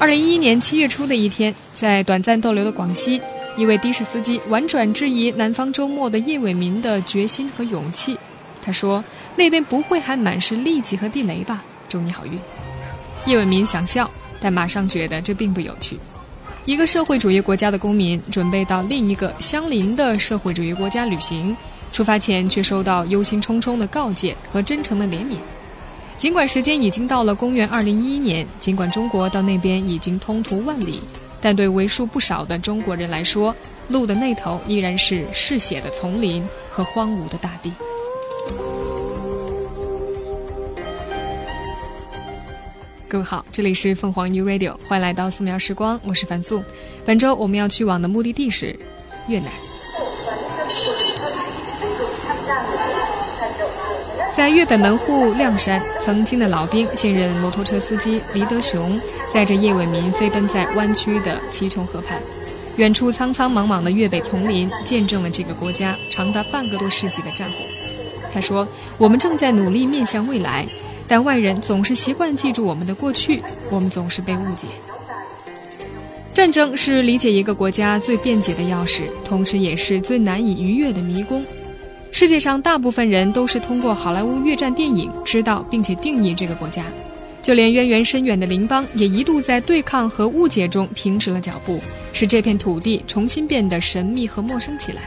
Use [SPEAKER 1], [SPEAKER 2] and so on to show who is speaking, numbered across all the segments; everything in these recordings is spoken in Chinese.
[SPEAKER 1] 二零一一年七月初的一天，在短暂逗留的广西，一位的士司机婉转质疑南方周末的叶伟民的决心和勇气。他说：“那边不会还满是痢疾和地雷吧？祝你好运。”叶伟民想笑，但马上觉得这并不有趣。一个社会主义国家的公民准备到另一个相邻的社会主义国家旅行，出发前却收到忧心忡忡的告诫和真诚的怜悯。尽管时间已经到了公元二零一一年，尽管中国到那边已经通途万里，但对为数不少的中国人来说，路的那头依然是嗜血的丛林和荒芜的大地。各位好，这里是凤凰 U Radio，欢迎来到素描时光，我是樊素。本周我们要去往的目的地是越南。在越北门户亮山，曾经的老兵、现任摩托车司机黎德雄，载着叶伟民飞奔在弯曲的七琼河畔。远处苍苍茫茫的越北丛林，见证了这个国家长达半个多世纪的战火。他说：“我们正在努力面向未来，但外人总是习惯记住我们的过去，我们总是被误解。战争是理解一个国家最便捷的钥匙，同时也是最难以逾越的迷宫。”世界上大部分人都是通过好莱坞越战电影知道并且定义这个国家，就连渊源深远的邻邦也一度在对抗和误解中停止了脚步，使这片土地重新变得神秘和陌生起来。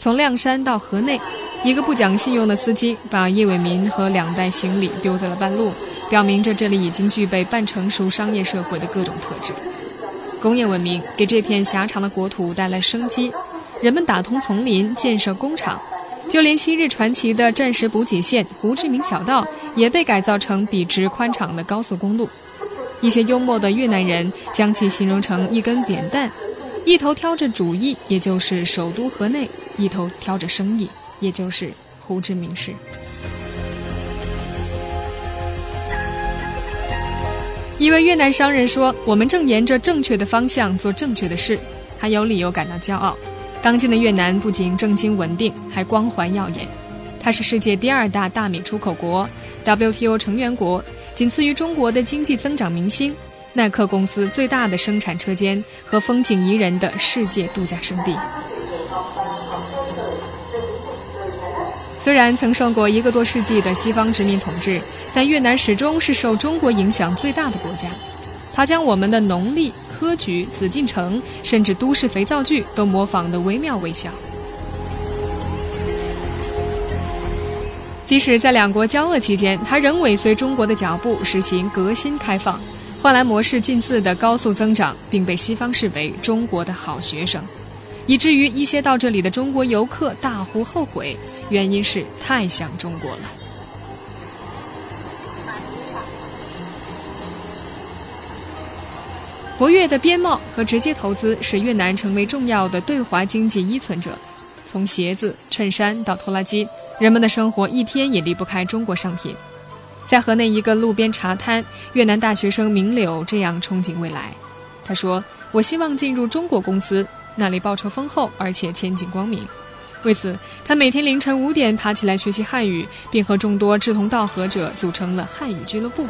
[SPEAKER 1] 从亮山到河内，一个不讲信用的司机把叶伟民和两袋行李丢在了半路，表明着这里已经具备半成熟商业社会的各种特质。工业文明给这片狭长的国土带来生机，人们打通丛林，建设工厂。就连昔日传奇的战时补给线胡志明小道也被改造成笔直宽敞的高速公路。一些幽默的越南人将其形容成一根扁担，一头挑着主义，也就是首都河内；一头挑着生意，也就是胡志明市。一位越南商人说：“我们正沿着正确的方向做正确的事。”他有理由感到骄傲。当今的越南不仅政经稳定，还光环耀眼。它是世界第二大大米出口国，WTO 成员国，仅次于中国的经济增长明星，耐克公司最大的生产车间和风景宜人的世界度假胜地。虽然曾受过一个多世纪的西方殖民统治，但越南始终是受中国影响最大的国家。它将我们的农历。科举、紫禁城，甚至都市肥皂剧都模仿得惟妙惟肖。即使在两国交恶期间，他仍尾随中国的脚步，实行革新开放，换来模式近似的高速增长，并被西方视为中国的好学生，以至于一些到这里的中国游客大呼后悔，原因是太像中国了。活跃的边贸和直接投资使越南成为重要的对华经济依存者。从鞋子、衬衫到拖拉机，人们的生活一天也离不开中国商品。在河内一个路边茶摊，越南大学生明柳这样憧憬未来。他说：“我希望进入中国公司，那里报酬丰厚，而且前景光明。”为此，他每天凌晨五点爬起来学习汉语，并和众多志同道合者组成了汉语俱乐部。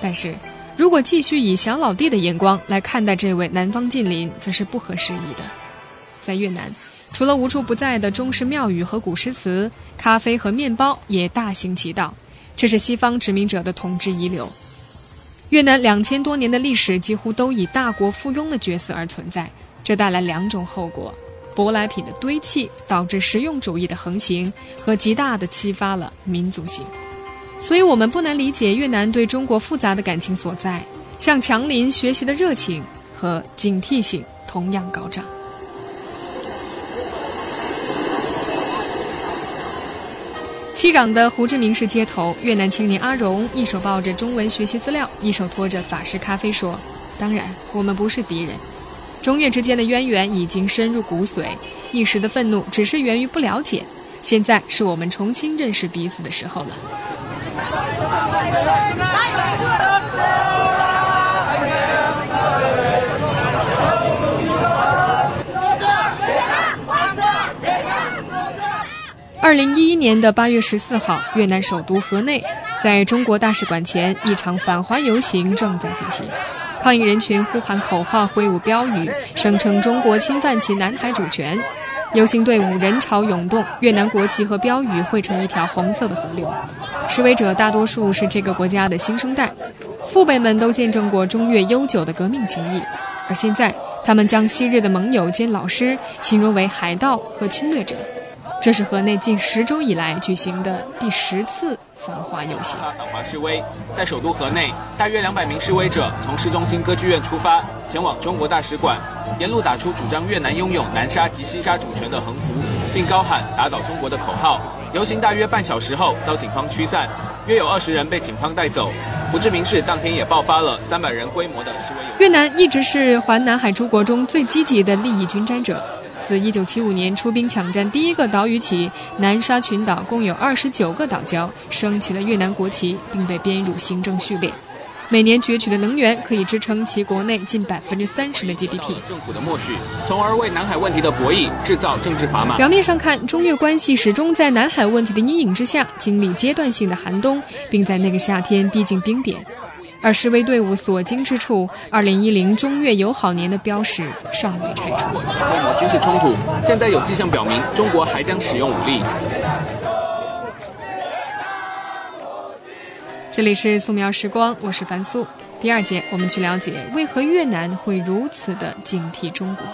[SPEAKER 1] 但是。如果继续以小老弟的眼光来看待这位南方近邻，则是不合时宜的。在越南，除了无处不在的中式庙宇和古诗词，咖啡和面包也大行其道，这是西方殖民者的统治遗留。越南两千多年的历史几乎都以大国附庸的角色而存在，这带来两种后果：舶来品的堆砌导致实用主义的横行，和极大的激发了民族性。所以我们不难理解越南对中国复杂的感情所在，向强邻学习的热情和警惕性同样高涨。西港的胡志明市街头，越南青年阿荣一手抱着中文学习资料，一手托着法式咖啡，说：“当然，我们不是敌人。中越之间的渊源已经深入骨髓，一时的愤怒只是源于不了解。现在是我们重新认识彼此的时候了。”二零一一年的八月十四号，越南首都河内，
[SPEAKER 2] 在中国大使馆前，一场反华游行正在进行。抗议人群呼喊口号、挥舞标语，声称中国侵犯其南海主权。游行队伍人潮涌动，越南国旗和标语汇成一条红色的河流。示威者大多数是这个国家的新生代，父辈们都见证过中越悠久的革命情谊，而现在他们将昔日的盟友兼老师形容为海盗和侵略者。这是河内近十周以来举行的第十次反华游行。
[SPEAKER 3] 反华示威在首都河内，大约两百名示威者从市中心歌剧院出发，前往中国大使馆，沿路打出主张越南拥有南沙及西沙主权的横幅，并高喊“打倒中国”的口号。游行大约半小时后遭警方驱散，约有二十人被警方带走。胡志明市当天也爆发了三百人规模的示威游行。
[SPEAKER 2] 越南一直是环南海诸国中最积极的利益均沾者。自1975年出兵抢占第一个岛屿起，南沙群岛共有29个岛礁升起了越南国旗，并被编入行政序列。每年攫取的能源可以支撑其国内近百分之三十的 GDP。
[SPEAKER 3] 政府的默许，从而为南海问题的博弈制造政治砝码。
[SPEAKER 2] 表面上看，中越关系始终在南海问题的阴影之下经历阶段性的寒冬，并在那个夏天逼近冰点。而示威队伍所经之处，2010中越友好年的标识尚未拆除。
[SPEAKER 3] 规模军事冲突，现在有迹象表明中国还将使用武力。
[SPEAKER 2] 这里是素描时光，我是樊素。第二节，我们去了解为何越南会如此的警惕中国。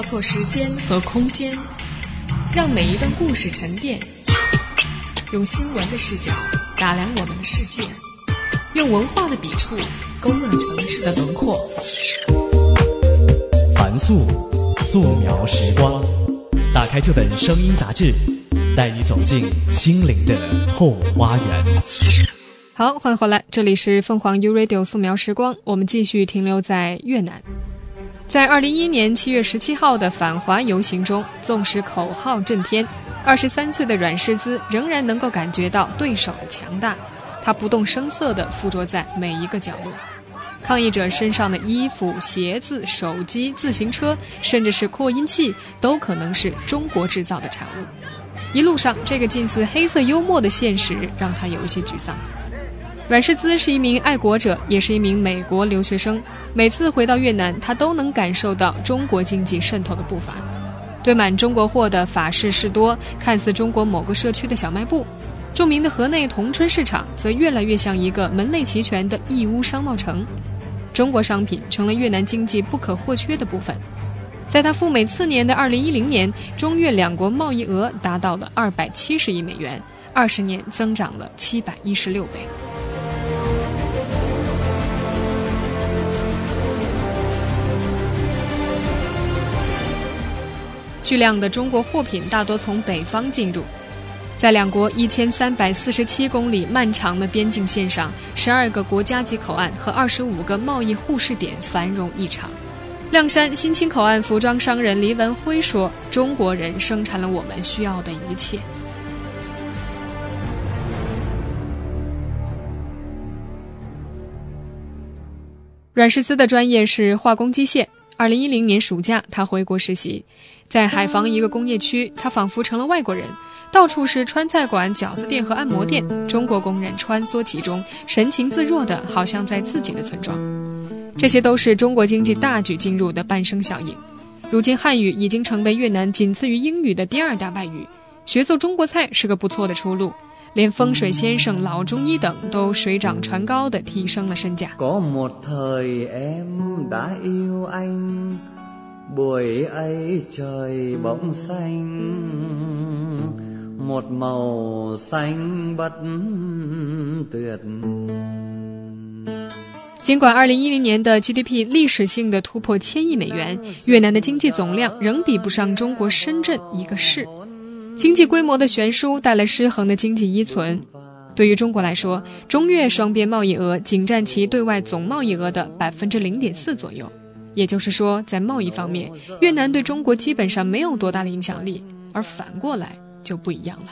[SPEAKER 2] 交错时间和空间，让每一段故事沉淀。用新闻的视角打量我们的世界，用文化的笔触勾勒城市的轮廓。
[SPEAKER 4] 凡素，素描时光，打开这本声音杂志，带你走进心灵的后花园。
[SPEAKER 1] 好，欢迎回来，这里是凤凰 U Radio 素描时光，我们继续停留在越南。在二零一一年七月十七号的反华游行中，纵使口号震天，二十三岁的阮诗姿仍然能够感觉到对手的强大，他不动声色地附着在每一个角落。抗议者身上的衣服、鞋子、手机、自行车，甚至是扩音器，都可能是中国制造的产物。一路上，这个近似黑色幽默的现实让他有一些沮丧。阮世姿是一名爱国者，也是一名美国留学生。每次回到越南，他都能感受到中国经济渗透的步伐。堆满中国货的法式士多，看似中国某个社区的小卖部；著名的河内同春市场，则越来越像一个门类齐全的义乌商贸城。中国商品成了越南经济不可或缺的部分。在他赴美次年的2010年，中越两国贸易额达到了270亿美元，二十年增长了716倍。巨量的中国货品大多从北方进入。在两国一千三百四十七公里漫长的边境线上，十二个国家级口岸和二十五个贸易互市点繁荣异常。亮山新青口岸服装商人黎文辉说：“中国人生产了我们需要的一切。”阮世思的专业是化工机械。二零一零年暑假，他回国实习，在海防一个工业区，他仿佛成了外国人。到处是川菜馆、饺子店和按摩店，中国工人穿梭其中，神情自若的，好像在自己的村庄。这些都是中国经济大举进入的伴生效应。如今汉语已经成为越南仅次于英语的第二大外语，学做中国菜是个不错的出路。连风水先生、老中医等都水涨船高的提升了身价。尽管2010年的 GDP 历史性的突破千亿美元，越南的经济总量仍比不上中国深圳一个市。经济规模的悬殊带来失衡的经济依存。对于中国来说，中越双边贸易额仅占其对外总贸易额的百分之零点四左右。也就是说，在贸易方面，越南对中国基本上没有多大的影响力，而反过来。就不一样了。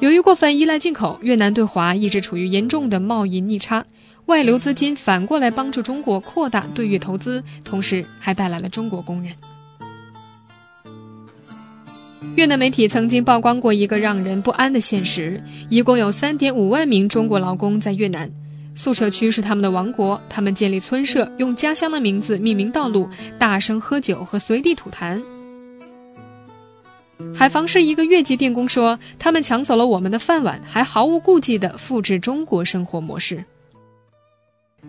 [SPEAKER 1] 由于过分依赖进口，越南对华一直处于严重的贸易逆差，外流资金反过来帮助中国扩大对越投资，同时还带来了中国工人。越南媒体曾经曝光过一个让人不安的现实：一共有三点五万名中国劳工在越南，宿舍区是他们的王国，他们建立村社，用家乡的名字命名道路，大声喝酒和随地吐痰。海防市一个越籍电工说：“他们抢走了我们的饭碗，还毫无顾忌地复制中国生活模式。”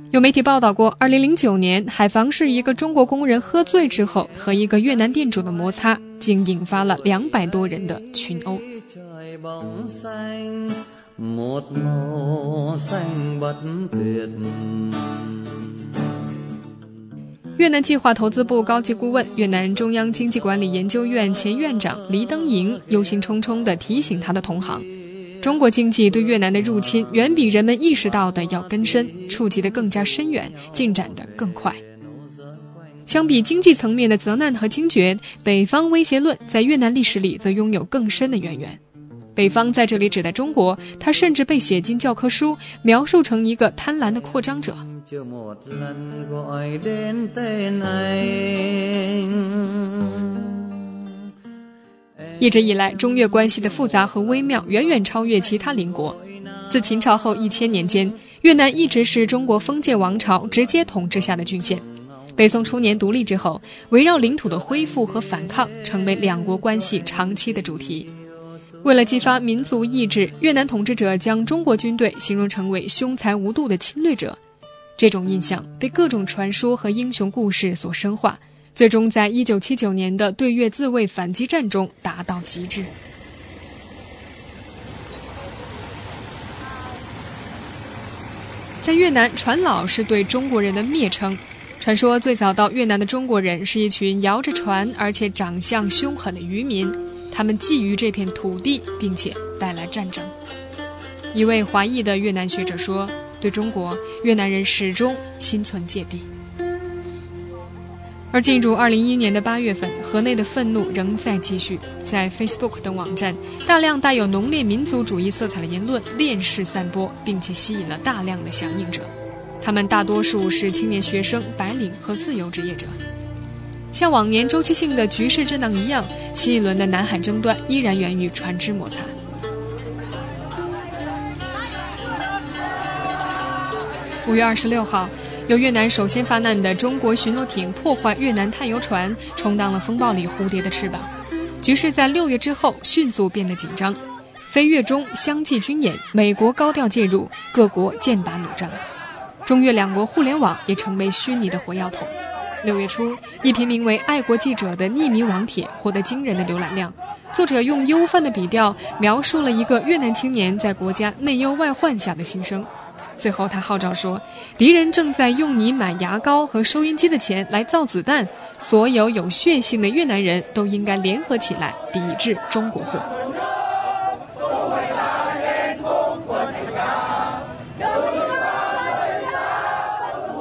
[SPEAKER 1] 有媒体报道过，2009年海防市一个中国工人喝醉之后和一个越南店主的摩擦，竟引发了两百多人的群殴。越南计划投资部高级顾问、越南中央经济管理研究院前院长黎登莹忧心忡忡地提醒他的同行：“中国经济对越南的入侵远比人们意识到的要更深，触及得更加深远，进展得更快。相比经济层面的责难和惊觉，北方威胁论在越南历史里则拥有更深的渊源。北方在这里指代中国，它甚至被写进教科书，描述成一个贪婪的扩张者。”一直以来，中越关系的复杂和微妙远远超越其他邻国。自秦朝后一千年间，越南一直是中国封建王朝直接统治下的郡县。北宋初年独立之后，围绕领土的恢复和反抗成为两国关系长期的主题。为了激发民族意志，越南统治者将中国军队形容成为凶残无度的侵略者。这种印象被各种传说和英雄故事所深化，最终在一九七九年的对越自卫反击战中达到极致。在越南，“船老”是对中国人的蔑称，传说最早到越南的中国人是一群摇着船而且长相凶狠的渔民，他们觊觎这片土地，并且带来战争。一位华裔的越南学者说：“对中国，越南人始终心存芥蒂。”而进入二零一一年的八月份，河内的愤怒仍在继续，在 Facebook 等网站，大量带有浓烈民族主义色彩的言论链式散播，并且吸引了大量的响应者。他们大多数是青年学生、白领和自由职业者。像往年周期性的局势震荡一样，新一轮的南海争端依然源于船只摩擦。五月二十六号，由越南首先发难的中国巡逻艇破坏越南探油船，充当了风暴里蝴蝶的翅膀。局势在六月之后迅速变得紧张，非越中相继军演，美国高调介入，各国剑拔弩张。中越两国互联网也成为虚拟的火药桶。六月初，一篇名为《爱国记者》的匿名网帖获得惊人的浏览量。作者用忧愤的笔调描述了一个越南青年在国家内忧外患下的心声。最后，他号召说：“敌人正在用你买牙膏和收音机的钱来造子弹，所有有血性的越南人都应该联合起来抵制中国货。”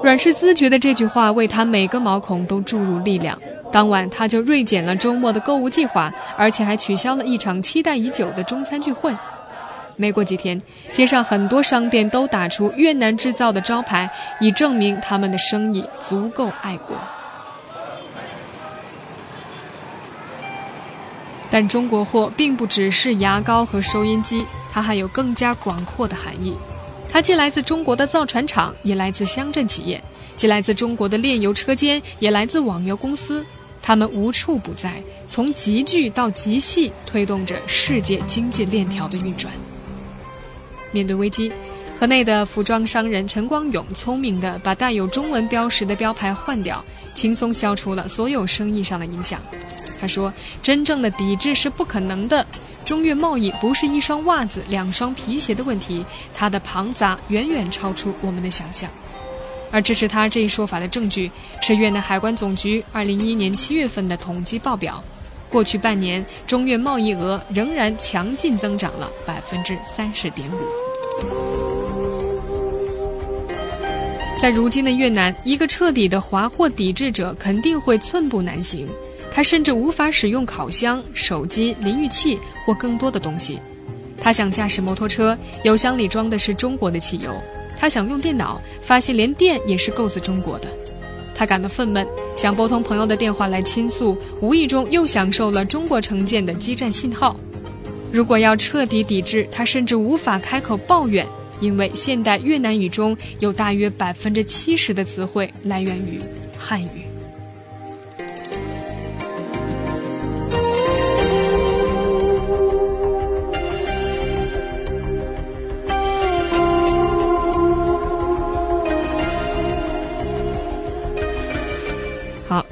[SPEAKER 1] 阮氏兹觉得这句话为他每个毛孔都注入力量。当晚，他就锐减了周末的购物计划，而且还取消了一场期待已久的中餐聚会。没过几天，街上很多商店都打出“越南制造”的招牌，以证明他们的生意足够爱国。但中国货并不只是牙膏和收音机，它还有更加广阔的含义。它既来自中国的造船厂，也来自乡镇企业；既来自中国的炼油车间，也来自网游公司。它们无处不在，从极具到极细，推动着世界经济链条的运转。面对危机，河内的服装商人陈光勇聪明地把带有中文标识的标牌换掉，轻松消除了所有生意上的影响。他说：“真正的抵制是不可能的。”中越贸易不是一双袜子、两双皮鞋的问题，它的庞杂远远超出我们的想象。而支持他这一说法的证据是越南海关总局2011年7月份的统计报表，过去半年中越贸易额仍然强劲增长了百分之三十点五。在如今的越南，一个彻底的华货抵制者肯定会寸步难行。他甚至无法使用烤箱、手机、淋浴器或更多的东西。他想驾驶摩托车，油箱里装的是中国的汽油。他想用电脑，发现连电也是购自中国的。他感到愤懑，想拨通朋友的电话来倾诉，无意中又享受了中国城建的基站信号。如果要彻底抵制，他甚至无法开口抱怨，因为现代越南语中有大约百分之七十的词汇来源于汉语。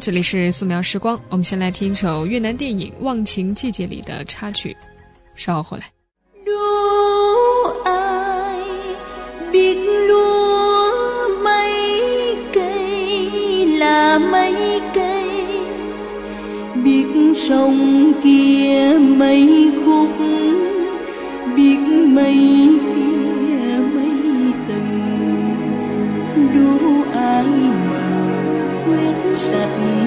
[SPEAKER 1] 这里是素描时光，我们先来听一首越南电影《忘情季节》里的插曲，稍后回来。
[SPEAKER 5] để cho nước mắt setting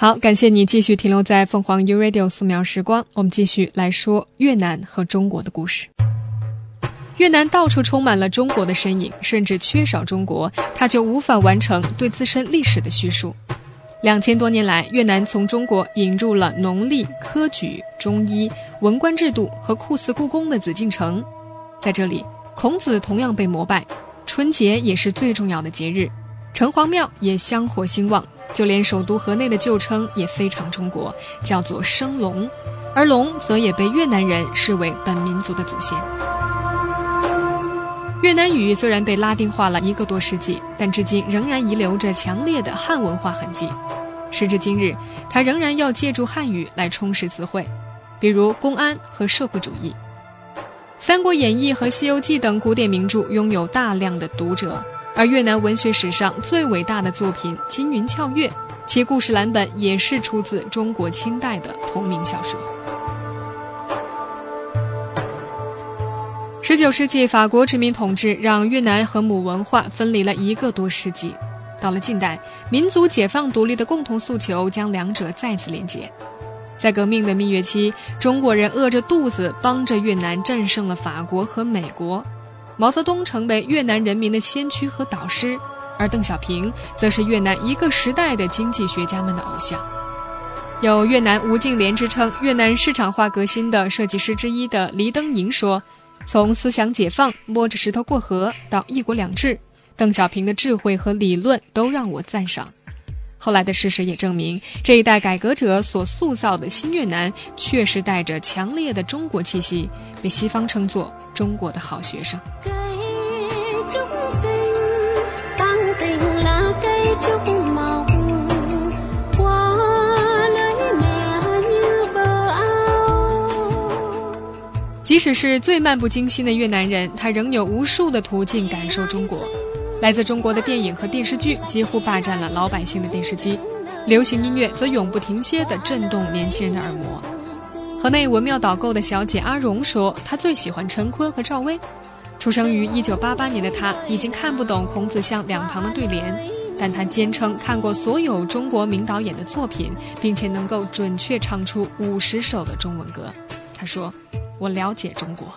[SPEAKER 1] 好，感谢你继续停留在凤凰 U Radio 素描时光。我们继续来说越南和中国的故事。越南到处充满了中国的身影，甚至缺少中国，它就无法完成对自身历史的叙述。两千多年来，越南从中国引入了农历、科举、中医、文官制度和酷似故宫的紫禁城，在这里，孔子同样被膜拜，春节也是最重要的节日。城隍庙也香火兴旺，就连首都河内的旧称也非常中国，叫做升龙，而龙则也被越南人视为本民族的祖先。越南语虽然被拉丁化了一个多世纪，但至今仍然遗留着强烈的汉文化痕迹。时至今日，它仍然要借助汉语来充实词汇，比如公安和社会主义。《三国演义》和《西游记》等古典名著拥有大量的读者。而越南文学史上最伟大的作品《金云翘月》，其故事蓝本也是出自中国清代的同名小说。十九世纪法国殖民统治让越南和母文化分离了一个多世纪，到了近代，民族解放独立的共同诉求将两者再次连接。在革命的蜜月期，中国人饿着肚子帮着越南战胜了法国和美国。毛泽东成为越南人民的先驱和导师，而邓小平则是越南一个时代的经济学家们的偶像。有“越南吴敬琏”之称、越南市场化革新的设计师之一的黎登宁说：“从思想解放、摸着石头过河到一国两制，邓小平的智慧和理论都让我赞赏。”后来的事实也证明，这一代改革者所塑造的新越南确实带着强烈的中国气息，被西方称作“中国的好学生”。即使是最漫不经心的越南人，他仍有无数的途径感受中国。来自中国的电影和电视剧几乎霸占了老百姓的电视机，流行音乐则永不停歇地震动年轻人的耳膜。河内文庙导购的小姐阿荣说，她最喜欢陈坤和赵薇。出生于1988年的她已经看不懂孔子像两旁的对联，但她坚称看过所有中国名导演的作品，并且能够准确唱出五十首的中文歌。她说。我了解中国。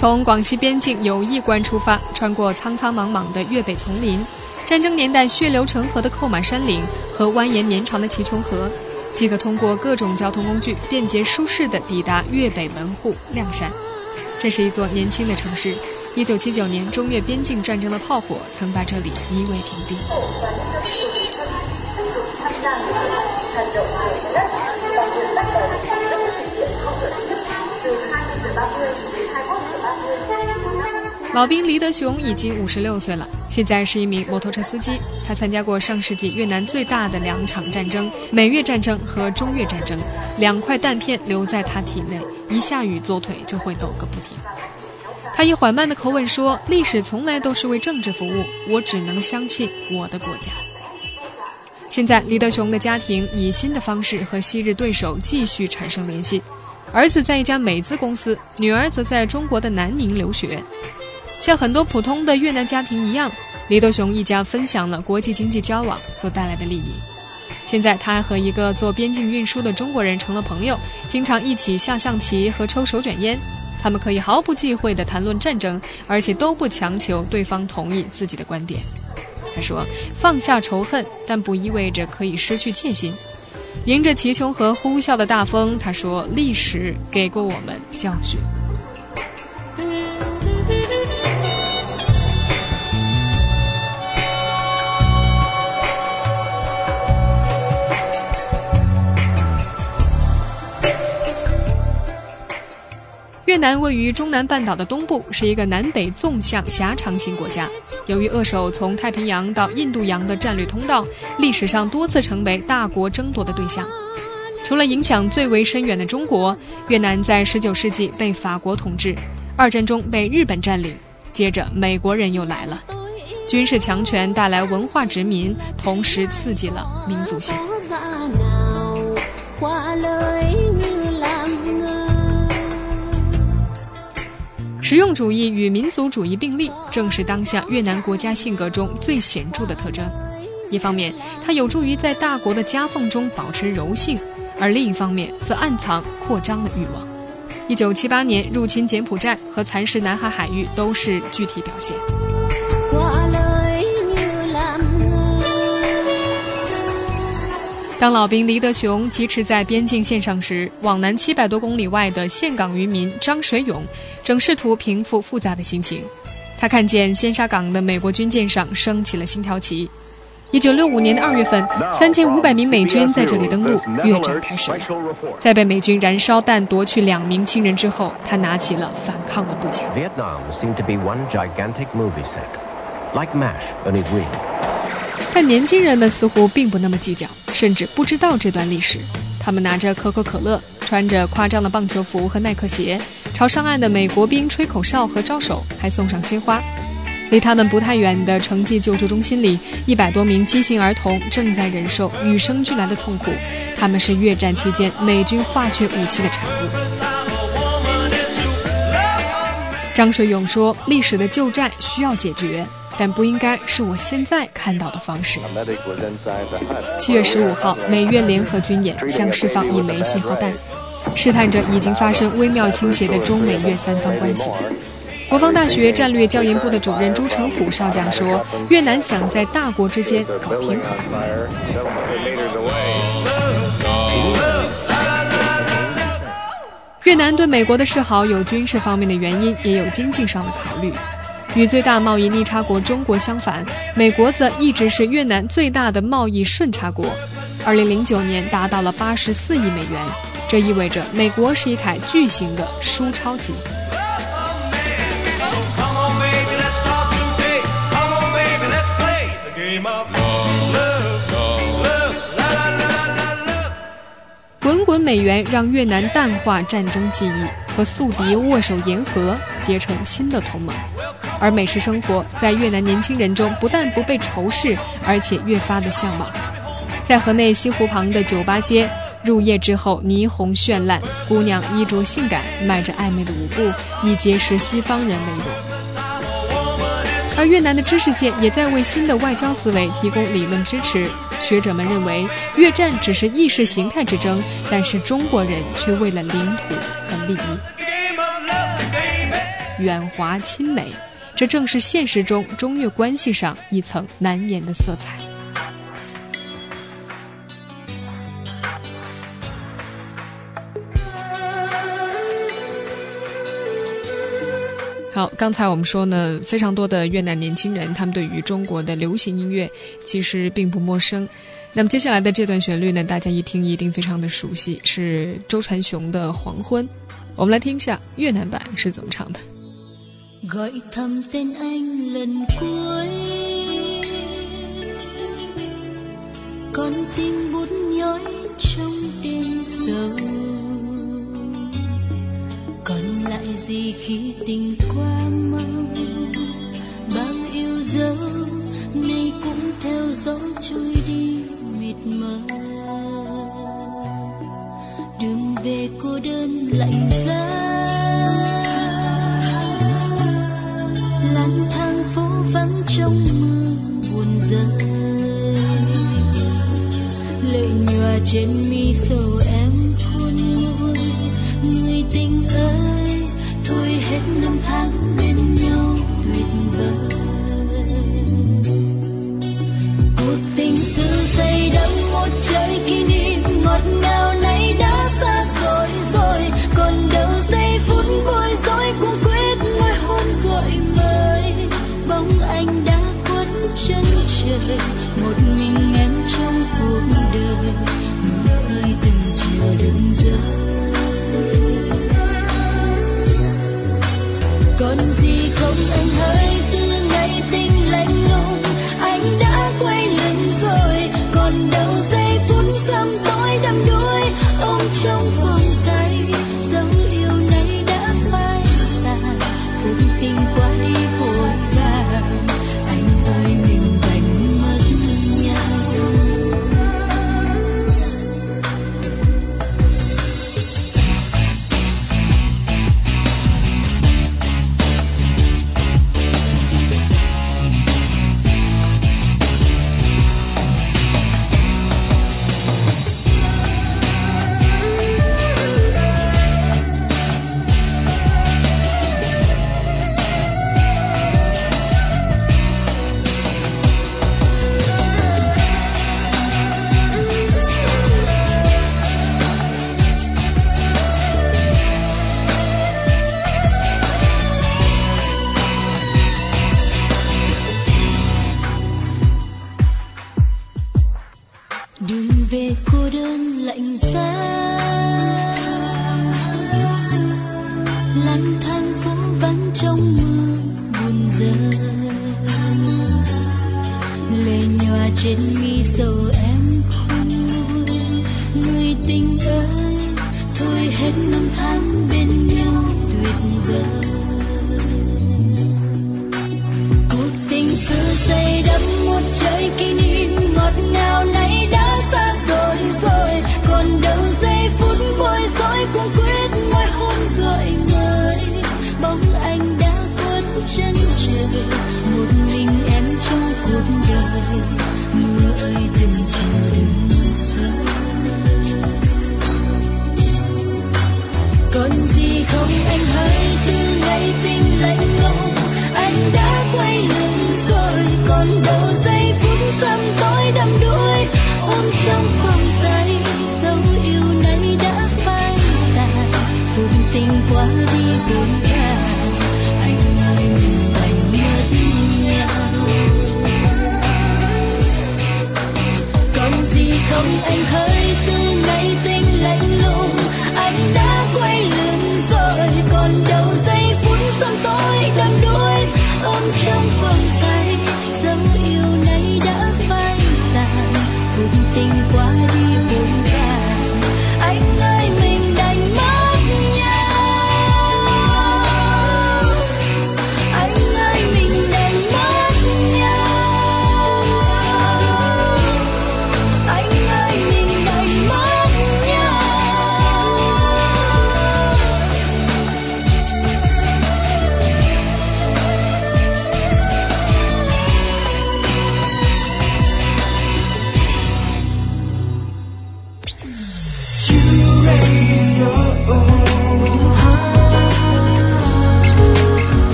[SPEAKER 1] 从广西边境友谊关出发，穿过苍苍茫茫的粤北丛林，战争年代血流成河的扣满山岭和蜿蜒绵长的祁琼河，即可通过各种交通工具便捷舒适地抵达粤北门户亮山。这是一座年轻的城市。一九七九年中越边境战争的炮火曾把这里夷为平地。老兵黎德雄已经五十六岁了，现在是一名摩托车司机。他参加过上世纪越南最大的两场战争——美越战争和中越战争。两块弹片留在他体内，一下雨左腿就会抖个不停。他以缓慢的口吻说：“历史从来都是为政治服务，我只能相信我的国家。”现在，黎德雄的家庭以新的方式和昔日对手继续产生联系。儿子在一家美资公司，女儿则在中国的南宁留学。像很多普通的越南家庭一样，李德雄一家分享了国际经济交往所带来的利益。现在，他还和一个做边境运输的中国人成了朋友，经常一起下象棋和抽手卷烟。他们可以毫不忌讳地谈论战争，而且都不强求对方同意自己的观点。他说：“放下仇恨，但不意味着可以失去戒心。”迎着齐琼河呼啸的大风，他说：“历史给过我们教训。”越南位于中南半岛的东部，是一个南北纵向狭长型国家。由于扼守从太平洋到印度洋的战略通道，历史上多次成为大国争夺的对象。除了影响最为深远的中国，越南在19世纪被法国统治，二战中被日本占领，接着美国人又来了。军事强权带来文化殖民，同时刺激了民族性。实用主义与民族主义并立，正是当下越南国家性格中最显著的特征。一方面，它有助于在大国的夹缝中保持柔性；而另一方面，则暗藏扩张的欲望。一九七八年入侵柬埔寨和蚕食南海海域都是具体表现。当老兵黎德雄疾驰在边境线上时，往南七百多公里外的岘港渔民张水勇正试图平复复杂的心情。他看见仙沙港的美国军舰上升起了星条旗。一九六五年的二月份，三千五百名美军在这里登陆，越战开始了。在被美军燃烧弹夺去两名亲人之后，他拿起了反抗的步枪。但年轻人们似乎并不那么计较，甚至不知道这段历史。他们拿着可口可乐，穿着夸张的棒球服和耐克鞋，朝上岸的美国兵吹口哨和招手，还送上鲜花。离他们不太远的城际救助中心里，一百多名畸形儿童正在忍受与生俱来的痛苦。他们是越战期间美军化学武器的产物。张水勇说：“历史的旧债需要解决。”但不应该是我现在看到的方式。七月十五号，美越联合军演将释放一枚信号弹，试探着已经发生微妙倾斜的中美越三方关系。国防大学战略教研部的主任朱成虎少将说：“越南想在大国之间搞平衡。”越南对美国的示好有军事方面的原因，也有经济上的考虑。与最大贸易逆差国中国相反，美国则一直是越南最大的贸易顺差国。二零零九年达到了八十四亿美元，这意味着美国是一台巨型的输钞机。滚滚美元让越南淡化战争记忆，和宿敌握手言和，结成新的同盟。而美食生活在越南年轻人中不但不被仇视，而且越发的向往。在河内西湖旁的酒吧街，入夜之后霓虹绚烂，姑娘衣着性感，迈着暧昧的舞步，以结识西方人为荣。而越南的知识界也在为新的外交思维提供理论支持。学者们认为，越战只是意识形态之争，但是中国人却为了领土和利益，远华亲美。这正是现实中中越关系上一层难言的色彩。好，刚才我们说呢，非常多的越南年轻人，他们对于中国的流行音乐其实并不陌生。那么接下来的这段旋律呢，大家一听一定非常的熟悉，是周传雄的《黄昏》。我们来听一下越南版是怎么唱的。
[SPEAKER 5] Gọi thầm tên anh lần cuối. Con tim bút nhói trong đêm sâu còn lại gì khi tình qua mau? Bao yêu dấu, nay cũng theo gió trôi đi mịt mờ đường về cô đơn lạnh giá. Trên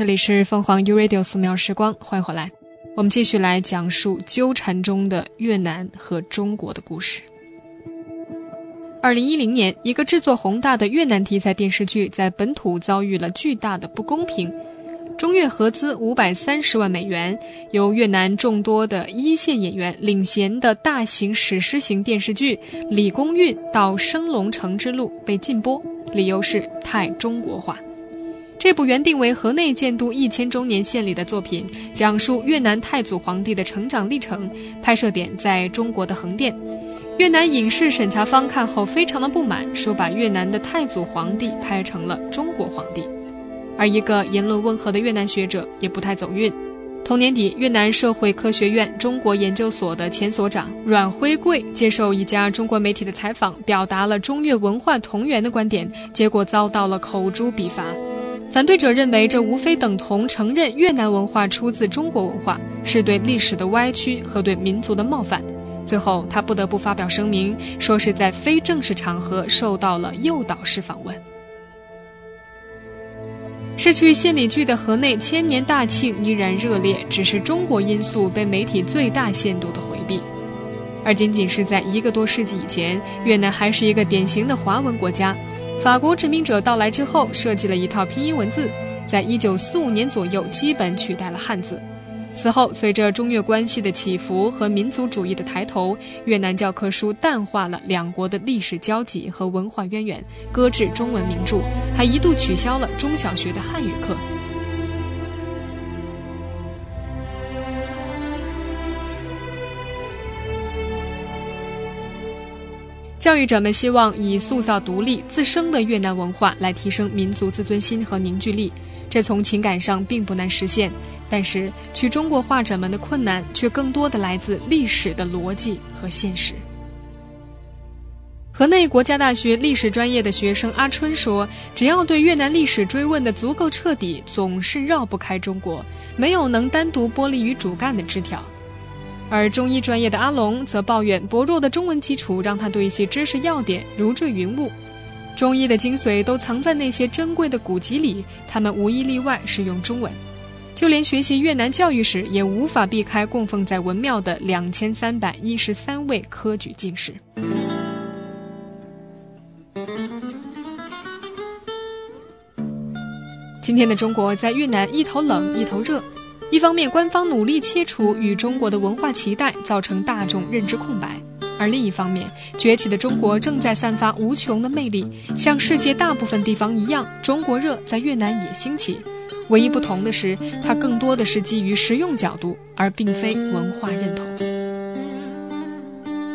[SPEAKER 1] 这里是凤凰 U Radio 素描时光，欢迎回来。我们继续来讲述纠缠中的越南和中国的故事。二零一零年，一个制作宏大的越南题材电视剧在本土遭遇了巨大的不公平。中越合资五百三十万美元，由越南众多的一线演员领衔的大型史诗型电视剧《李公运到升龙城之路》被禁播，理由是太中国化。这部原定为河内建都一千周年献礼的作品，讲述越南太祖皇帝的成长历程，拍摄点在中国的横店。越南影视审查方看后非常的不满，说把越南的太祖皇帝拍成了中国皇帝。而一个言论温和的越南学者也不太走运。同年底，越南社会科学院中国研究所的前所长阮辉贵接受一家中国媒体的采访，表达了中越文化同源的观点，结果遭到了口诛笔伐。反对者认为，这无非等同承认越南文化出自中国文化，是对历史的歪曲和对民族的冒犯。最后，他不得不发表声明，说是在非正式场合受到了诱导式访问。失去献礼剧的河内千年大庆依然热烈，只是中国因素被媒体最大限度的回避。而仅仅是在一个多世纪以前，越南还是一个典型的华文国家。法国殖民者到来之后，设计了一套拼音文字，在一九四五年左右基本取代了汉字。此后，随着中越关系的起伏和民族主义的抬头，越南教科书淡化了两国的历史交集和文化渊源，搁置中文名著，还一度取消了中小学的汉语课。教育者们希望以塑造独立自生的越南文化来提升民族自尊心和凝聚力，这从情感上并不难实现。但是，去中国化者们的困难却更多的来自历史的逻辑和现实。河内国家大学历史专业的学生阿春说：“只要对越南历史追问的足够彻底，总是绕不开中国，没有能单独剥离于主干的枝条。”而中医专业的阿龙则抱怨薄弱的中文基础让他对一些知识要点如坠云雾。中医的精髓都藏在那些珍贵的古籍里，他们无一例外是用中文。就连学习越南教育史，也无法避开供奉在文庙的两千三百一十三位科举进士。今天的中国在越南一头冷一头热，一方面，官方努力切除与中国的文化脐带，造成大众认知空白；而另一方面，崛起的中国正在散发无穷的魅力，像世界大部分地方一样，中国热在越南也兴起。唯一不同的是，它更多的是基于实用角度，而并非文化认同。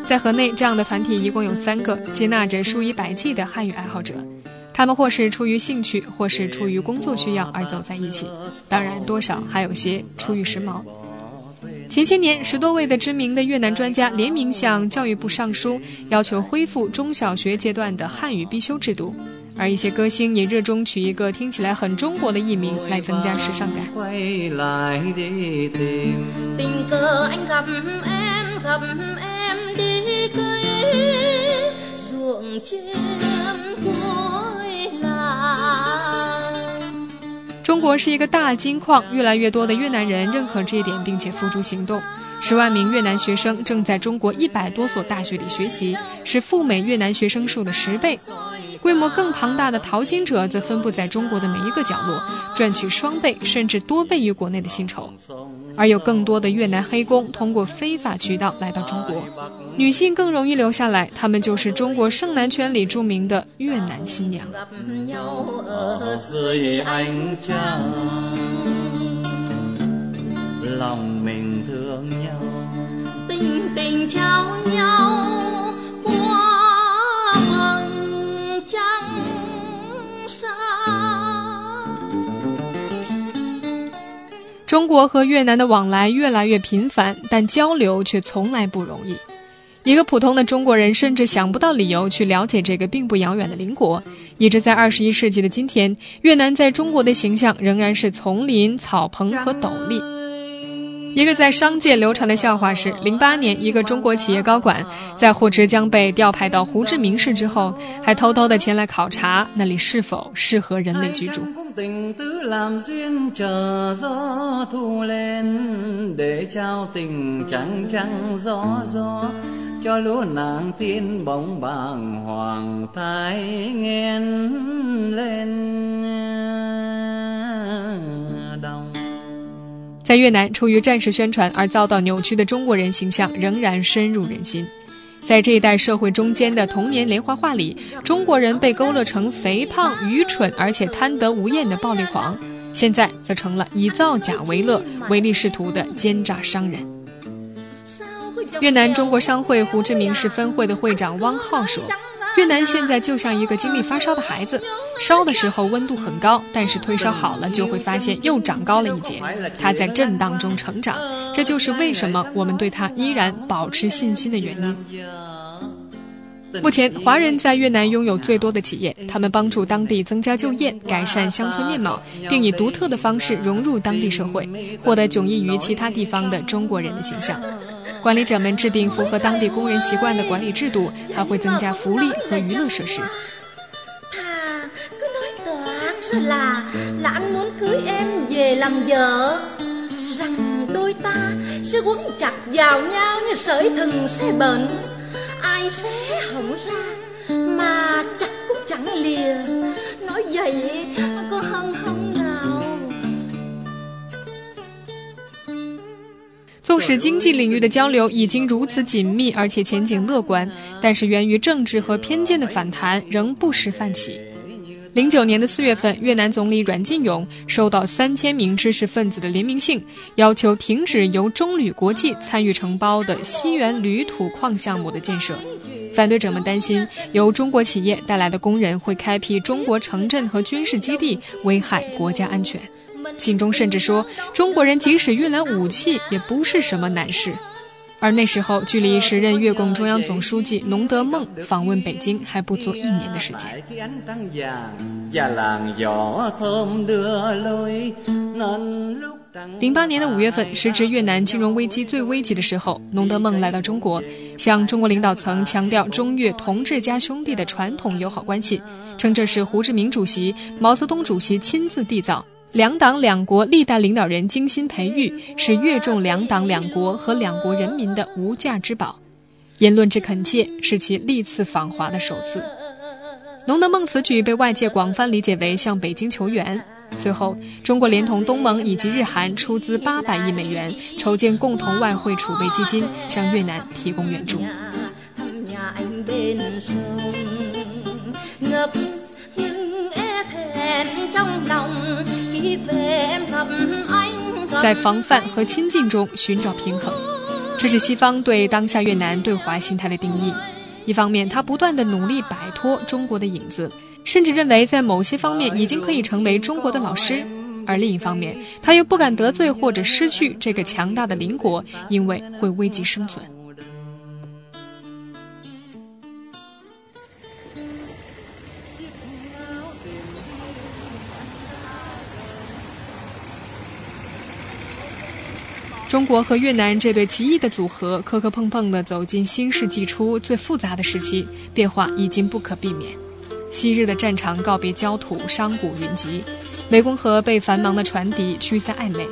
[SPEAKER 1] 在河内，这样的团体一共有三个，接纳着数以百计的汉语爱好者。他们或是出于兴趣，或是出于工作需要而走在一起，当然多少还有些出于时髦。前些年，十多位的知名的越南专家联名向教育部上书，要求恢复中小学阶段的汉语必修制度，而一些歌星也热衷取一个听起来很中国的艺名来增加时尚感。中国是一个大金矿，越来越多的越南人认可这一点，并且付诸行动。十万名越南学生正在中国一百多所大学里学习，是赴美越南学生数的十倍。规模更庞大的淘金者则分布在中国的每一个角落，赚取双倍甚至多倍于国内的薪酬。而有更多的越南黑工通过非法渠道来到中国，女性更容易留下来，她们就是中国剩男圈里著名的越南新娘。中国和越南的往来越来越频繁，但交流却从来不容易。一个普通的中国人甚至想不到理由去了解这个并不遥远的邻国。一直在二十一世纪的今天，越南在中国的形象仍然是丛林、草棚和斗笠。一个在商界流传的笑话是零八年一个中国企业高管在获知将被调派到胡志明市之后还偷偷的前来考察那里是否适合人类居住。在越南，出于战时宣传而遭到扭曲的中国人形象仍然深入人心。在这一代社会中间的童年连环画里，中国人被勾勒成肥胖、愚蠢而且贪得无厌的暴力狂，现在则成了以造假为乐、唯利是图的奸诈商人。越南中国商会胡志明市分会的会长汪浩说。越南现在就像一个经历发烧的孩子，烧的时候温度很高，但是退烧好了就会发现又长高了一截。他在震荡中成长，这就是为什么我们对他依然保持信心的原因。目前，华人在越南拥有最多的企业，他们帮助当地增加就业、改善乡村面貌，并以独特的方式融入当地社会，获得迥异于其他地方的中国人的形象。管理者们制定符合当地工人习惯的管理制度，还会增加福利和娱乐设施。
[SPEAKER 5] 他 cứ nói toạc rồi là là anh muốn cưới em về làm vợ, rằng đôi ta sẽ quấn chặt vào nhau như sợi thừng xe bệnh, ai xé hỏng ra mà chặt cũng chẳng lìa. Nói vậy có hân không?
[SPEAKER 1] 使经济领域的交流已经如此紧密，而且前景乐观，但是源于政治和偏见的反弹仍不时泛起。零九年的四月份，越南总理阮晋勇收到三千名知识分子的联名信，要求停止由中铝国际参与承包的西源铝土矿项目的建设。反对者们担心，由中国企业带来的工人会开辟中国城镇和军事基地，危害国家安全。信中甚至说，中国人即使运来武器也不是什么难事。而那时候，距离时任越共中央总书记农德梦访问北京还不足一年的时间。零八年的五月份，时值越南金融危机最危急的时候，农德梦来到中国，向中国领导层强调中越同志家兄弟的传统友好关系，称这是胡志明主席、毛泽东主席亲自缔造。两党两国历代领导人精心培育，是越重两党两国和两国人民的无价之宝。言论之恳切，是其历次访华的首次。农德梦此举被外界广泛理解为向北京求援。随后，中国连同东盟以及日韩出资八百亿美元，筹建共同外汇储备基金，向越南提供援助。在防范和亲近中寻找平衡，这是西方对当下越南对华心态的定义。一方面，他不断的努力摆脱中国的影子，甚至认为在某些方面已经可以成为中国的老师；而另一方面，他又不敢得罪或者失去这个强大的邻国，因为会危及生存。中国和越南这对奇异的组合，磕磕碰碰地走进新世纪初最复杂的时期，变化已经不可避免。昔日的战场告别焦土，商贾云集；湄公河被繁忙的船笛驱散暧昧，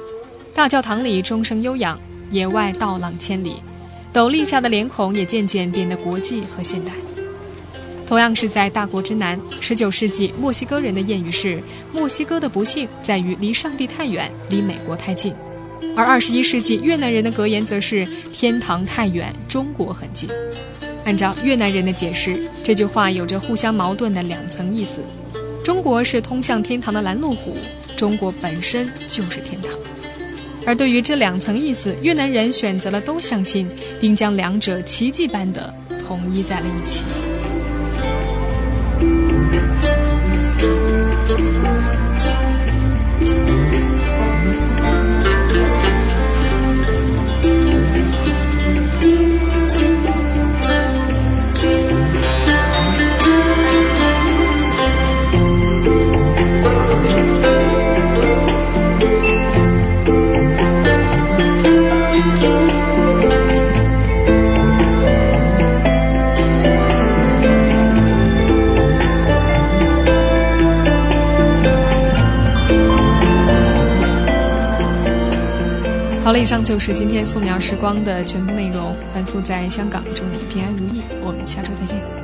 [SPEAKER 1] 大教堂里钟声悠扬，野外道浪千里，斗笠下的脸孔也渐渐变得国际和现代。同样是在大国之南，19世纪墨西哥人的谚语是：“墨西哥的不幸在于离上帝太远，离美国太近。”而二十一世纪越南人的格言则是“天堂太远，中国很近”。按照越南人的解释，这句话有着互相矛盾的两层意思：中国是通向天堂的拦路虎，中国本身就是天堂。而对于这两层意思，越南人选择了都相信，并将两者奇迹般的统一在了一起。以上就是今天素描时光的全部内容。凡素在香港，祝你平安如意。我们下周再见。